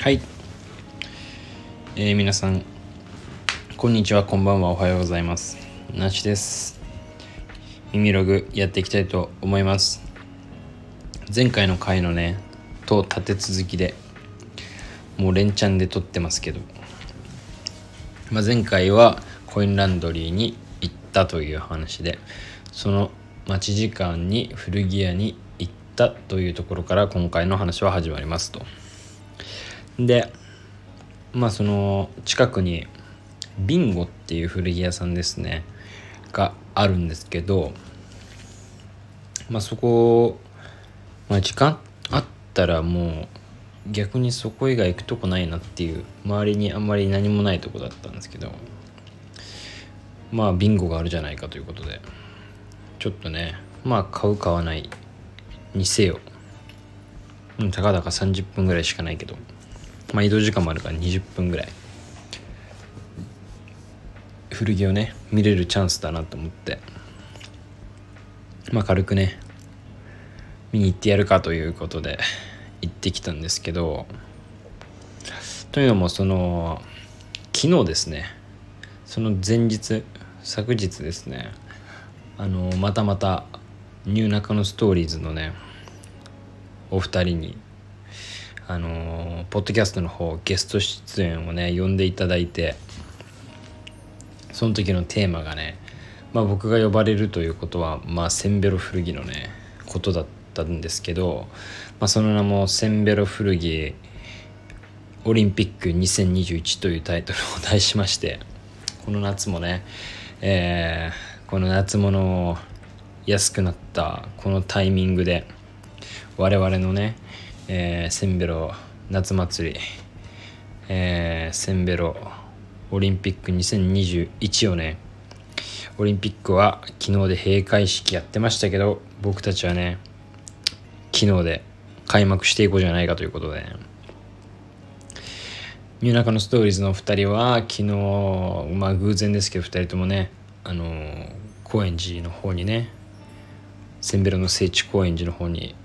はい、えー、皆さんこんにちはこんばんはおはようございます。なしです。耳ログやっていきたいと思います。前回の回のねと立て続きでもう連チャンで撮ってますけど、まあ、前回はコインランドリーに行ったという話でその待ち時間に古着屋に行ったというところから今回の話は始まりますと。でまあその近くにビンゴっていう古着屋さんですね。があるんですけどまあそこ、まあ、時間あったらもう逆にそこ以外行くとこないなっていう周りにあんまり何もないとこだったんですけどまあビンゴがあるじゃないかということでちょっとねまあ買う買わないにせよたかだか30分ぐらいしかないけど。まあ、移動時間もあるから20分ぐらい。古着をね見れるチャンスだなと思って。まあ軽くね見に行ってやるかということで行ってきたんですけどというのもその昨日ですねその前日昨日ですねあのまたまたニューナカのストーリーズのねお二人にあのポッドキャストの方ゲスト出演をね呼んでいただいてその時のテーマがね、まあ、僕が呼ばれるということは、まあ、センベロ古着のねことだったんですけど、まあ、その名も「センベロ古着オリンピック2021」というタイトルを題しましてこの夏もね、えー、この夏物を安くなったこのタイミングで我々のねえー、センベロ夏祭り、えー、センベロオリンピック2021をねオリンピックは昨日で閉会式やってましたけど僕たちはね昨日で開幕していこうじゃないかということで、ね、ニューナカのストーリーズの2人は昨日まあ偶然ですけど2人ともねあの高円寺の方にねセンベロの聖地高円寺の方に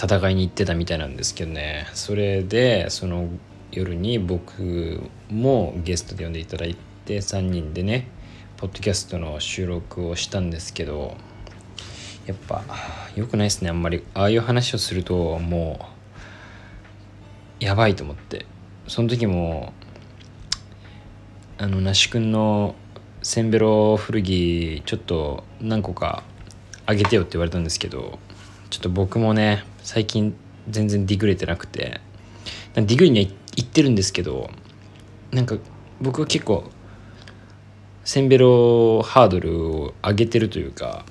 戦いに行ってたみたいなんですけどね。それでその夜に僕もゲストで呼んでいただいて3人でねポッドキャストの収録をしたんですけどやっぱ良くないですね。あんまりああいう話をするともうやばいと思って。その時もあの那須君のせんべろ古着ちょっと何個かあげてよって言われたんですけどちょっと僕もね最近全然ディグれてなくて。ディグリには行ってるんですけどなんか僕は結構センベロハードルを上げてるというか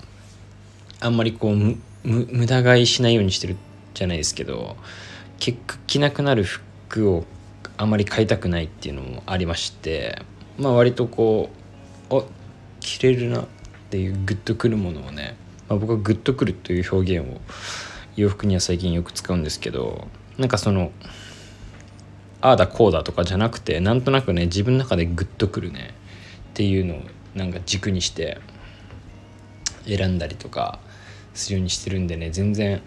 あんまりこう無駄買いしないようにしてるじゃないですけど結果着なくなる服をあまり買いたくないっていうのもありましてまあ割とこうあ着れるなっていうグッとくるものをね、まあ、僕はグッとくるという表現を洋服には最近よく使うんですけどなんかそのああだこうだとかじゃなくてなんとなくね自分の中でグッとくるねっていうのをなんか軸にして選んだりとかするようにしてるんでね全然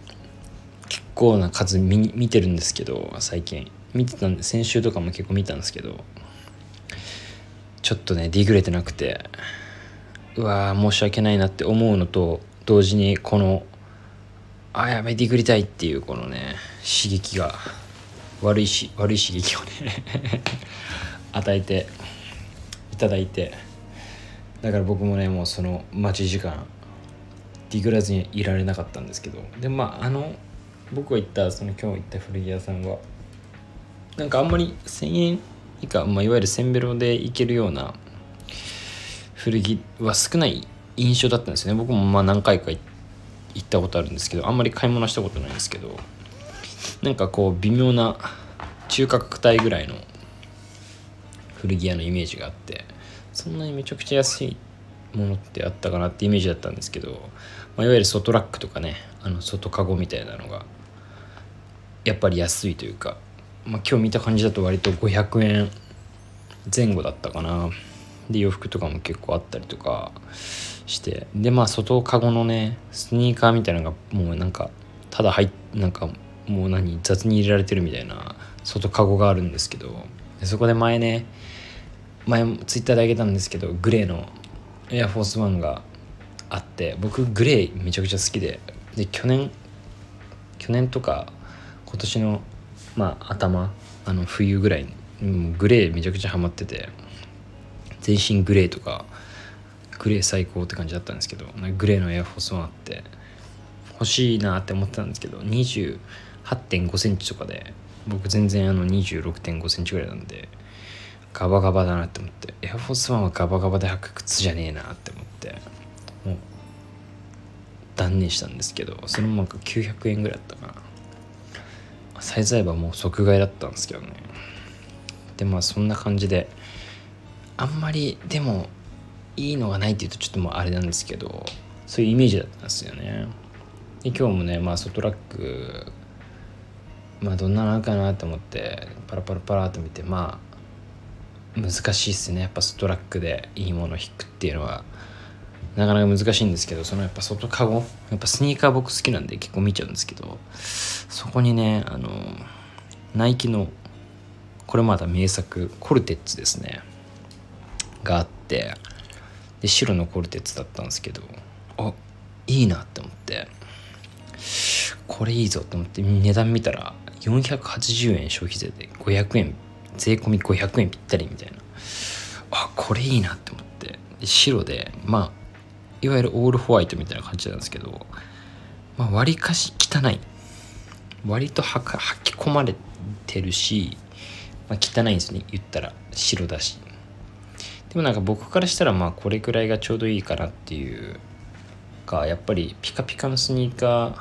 結構な数見見てるんですけど最近。見てたんで先週とかも結構見たんですけどちょっとねディグれてなくてうわー申し訳ないなって思うのと同時にこのあやべディグりたいっていうこのね刺激が。悪いし悪い刺激をね 与えていただいて。だから僕もねもうその待ち時間ディグらずにいられなかったんですけど。でまああの僕が行ったその今日行った古着屋さんはなんかあんまり1000円以下、まあ、いわゆるせんべろで行けるような古着は少ない印象だったんですよね。僕もまあ何回か行って行ったことあるんですけどあんまり買い物したことないんですけどなんかこう微妙な中価格帯ぐらいの古着屋のイメージがあってそんなにめちゃくちゃ安いものってあったかなってイメージだったんですけど、まあ、いわゆる外ラックとかねあの外カゴみたいなのがやっぱり安いというか、まあ、今日見た感じだと割と500円前後だったかな。で洋服とかも結構あったりとかしてでまあ外カゴのねスニーカーみたいなのがもうなんかただ入っなんかもう何雑に入れられてるみたいな外カゴがあるんですけどそこで前ね前ツイッターであげたんですけどグレーのエアフォースワンがあって僕グレーめちゃくちゃ好きでで去年去年とか今年のまあ頭あの冬ぐらいグレーめちゃくちゃハマってて全身グレーとかグレー最高って感じだったんですけどグレーのエアフォースワンあって欲しいなって思ってたんですけど28 5センチとかで僕全然あの26.5センチぐらいなんでガバガバだなって思ってエアフォースワンはガバガバで履く靴じゃねえなって思ってもう断念したんですけどそれもなんか900円ぐらいだったかな。サイズ合えばもう即買いだったんですけどね。でまあそんな感じであんまりでもいいのがないっていうとちょっともうあれなんですけどそういうイメージだったんですよね。で今日もねまあ外ラックまあどんなのかなと思ってパラパラパラと見てまあ難しいっすね。やっぱストラックでいいものを引くっていうのは。なかなか難しいんですけどそのやっぱ外カゴ？やっぱスニーカー僕好きなんで結構見ちゃうんですけどそこにねあのナイキのこれまだ名作コルテッツですね。があってで白のコルテッツだったんですけどあいいなって思って。これいいぞって思って値段見たら480円消費税で500円税込み500円ぴったりみたいな。あこれいいなって思って。白でまあいわゆるオールホワイトみたいな感じなんですけどまあ割かし汚い。割とはき込まれてるし、まあ、汚いんですね言ったら。白だしでもなんか僕からしたらまあこれくらいがちょうどいいかなっていうかやっぱりピカピカのスニーカー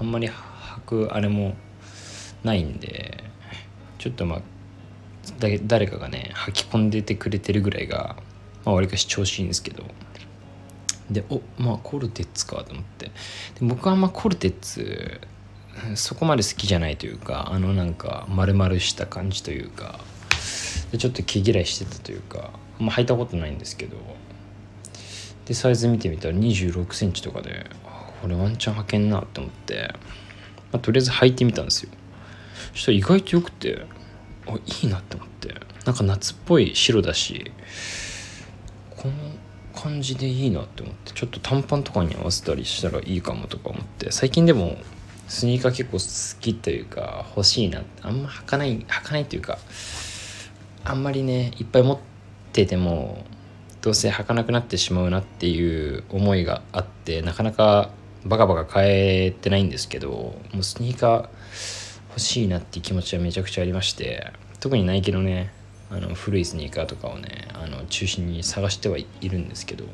あんまり履くあれもないんでちょっとまあ誰かがね履き込んでてくれてるぐらいがまあわりかし調子いいんですけど。でおまあコルテッツかと思って。で僕はあんまコルテッツそこまで好きじゃないというかあのなんか丸々した感じというかでちょっと毛嫌いしてたというかあんま履いたことないんですけど。でサイズ見てみたら2 6センチとかでこれワンチャン履けんなって思って、まあ、とりあえず履いてみたんですよ。そしたら意外とよくてあいいなって思って。なんか夏っぽい白だしこの感じでいいなって思って。ちょっと短パンとかに合わせたりしたらいいかもとか思って。最近でもスニーカー結構好きというか欲しいなあんま履かない履かないというかあんまりねいっぱい持っててもどうせ履かなくなってしまうなっていう思いがあってなかなかバカバカ買えてないんですけどもうスニーカー欲しいなっていう気持ちはめちゃくちゃありまして特にナイキのねあの古いスニーカーとかをねあの中心に探してはいるんですけど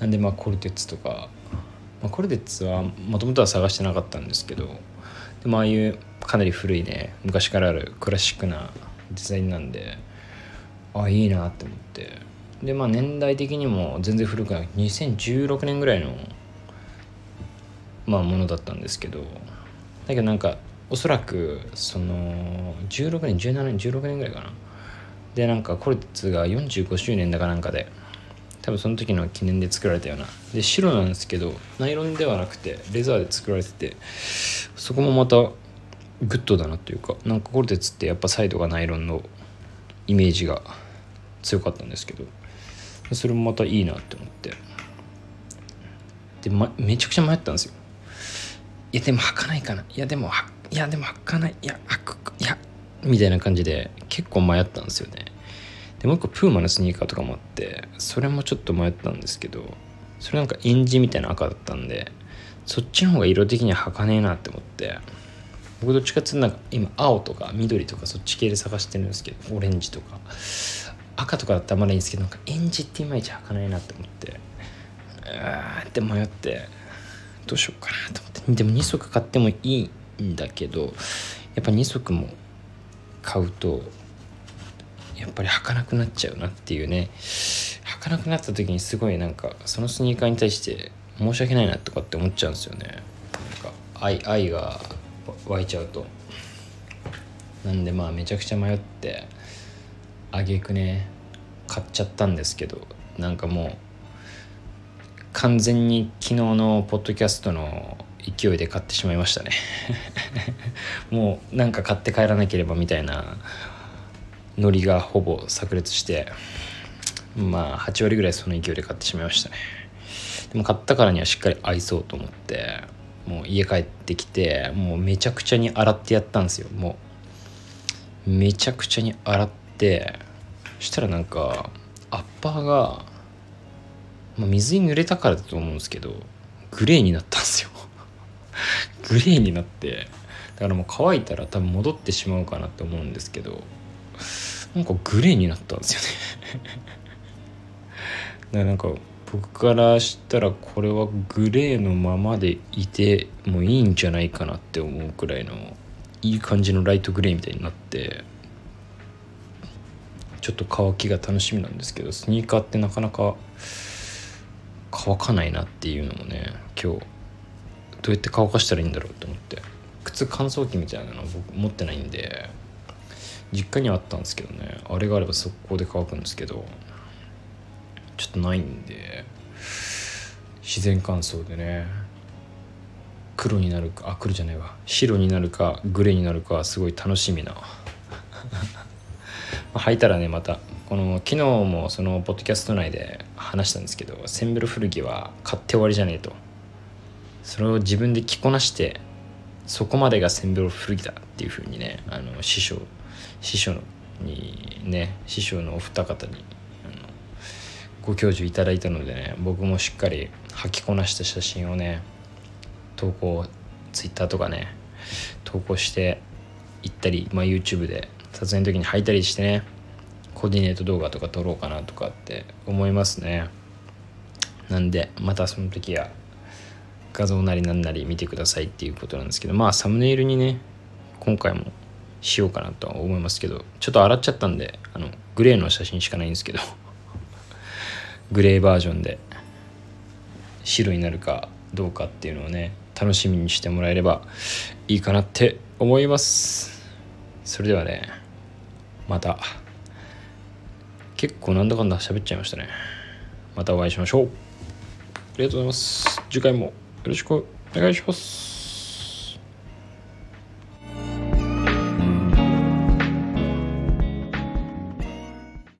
なんでまあコルテッツとか、まあ、コルテッツはもともとは探してなかったんですけどでもああいうかなり古いね昔からあるクラシックなデザインなんであいいなって思って。でまあ年代的にも全然古くない。2016年ぐらいのまあものだったんですけど。だけどなんかおそらくその16年17年16年ぐらいかな。でなんか Cortez が45周年だかなんかで多分その時の記念で作られたような。で白なんですけどナイロンではなくてレザーで作られててそこもまたグッドだなっていうかなんか Cortez ってやっぱサイドがナイロンのイメージが強かったんですけどそれもまたいいなって思って。で、ま、めちゃくちゃ迷ったんですよ。いやでも履かないかな。いやでもいやでも履かない。いや履くいやみたいな感じで結構迷ったんですよね。でもう一個プーマのスニーカーとかもあってそれもちょっと迷ったんですけどそれなんかエンジみたいな赤だったんでそっちの方が色的には履かねえなって思って僕どっちかっていうと今青とか緑とかそっち系で探してるんですけどオレンジとか。赤とかだったらまだいいんですけどなんかエンジっていまいち履かないなって思って。うーって迷ってどうしようかなと思って。でも2足買ってもいいんだけどやっぱ2足も買うとやっぱり履かなくなっちゃうなっていうね。履かなくなった時にすごいなんかそのスニーカーに対して申し訳ないなとかって思っちゃうんですよね。なんか愛愛が湧いちゃうと。なんでまあめちゃくちゃ迷って。あげくね買っちゃったんですけどなんかもう完全に昨日のポッドキャストの勢いで買ってしまいましたね。もうなんか買って帰らなければみたいなノリがほぼ炸裂してまあ8割ぐらいその勢いで買ってしまいましたね。でも買ったからにはしっかり愛そうと思ってもう家帰ってきてもうめちゃくちゃに洗ってやったんですよ。もうめちゃくちゃに洗ってしたらなんかアッパーが、まあ、水に濡れたからだと思うんですけどグレーになったんですよ。グレーになってだからもう乾いたら多分戻ってしまうかなって思うんですけどなんかグレーになったんですよね。だからなんか僕からしたらこれはグレーのままでいてもいいんじゃないかなって思うくらいのいい感じのライトグレーみたいになってちょっと乾きが楽しみなんですけどスニーカーってなかなか乾かないなっていうのもね今日どうやって乾かしたらいいんだろうと思って。靴乾燥機みたいなの僕持ってないんで実家にはあったんですけどねあれがあれば速攻で乾くんですけどちょっとないんで自然乾燥でね黒になるかあ黒じゃないわ。白になるかグレーになるかすごい楽しみな履いたらねまた。この昨日もそのポッドキャスト内で話したんですけどセンベロ古着は買って終わりじゃねえと。それを自分で着こなしてそこまでがセンベロ古着だっていうふうにねあの師匠師匠にね師匠のお二方にご教授いただいたのでね僕もしっかり履きこなした写真をね投稿ツイッターとかね投稿していったり、まあ、YouTube で撮影の時に履いたりしてねコーディネート動画とか撮ろうかなとかって思いますね。なんでまたその時は画像なりなんなり見てくださいっていうことなんですけどまあサムネイルにね今回もしようかなとは思いますけどちょっと洗っちゃったんであのグレーの写真しかないんですけど グレーバージョンで白になるかどうかっていうのをね楽しみにしてもらえればいいかなって思います。それではねまた。結構なんだかんだ喋っちゃいましたね。またお会いしましょう。ありがとうございます。次回もよろしくお願いします。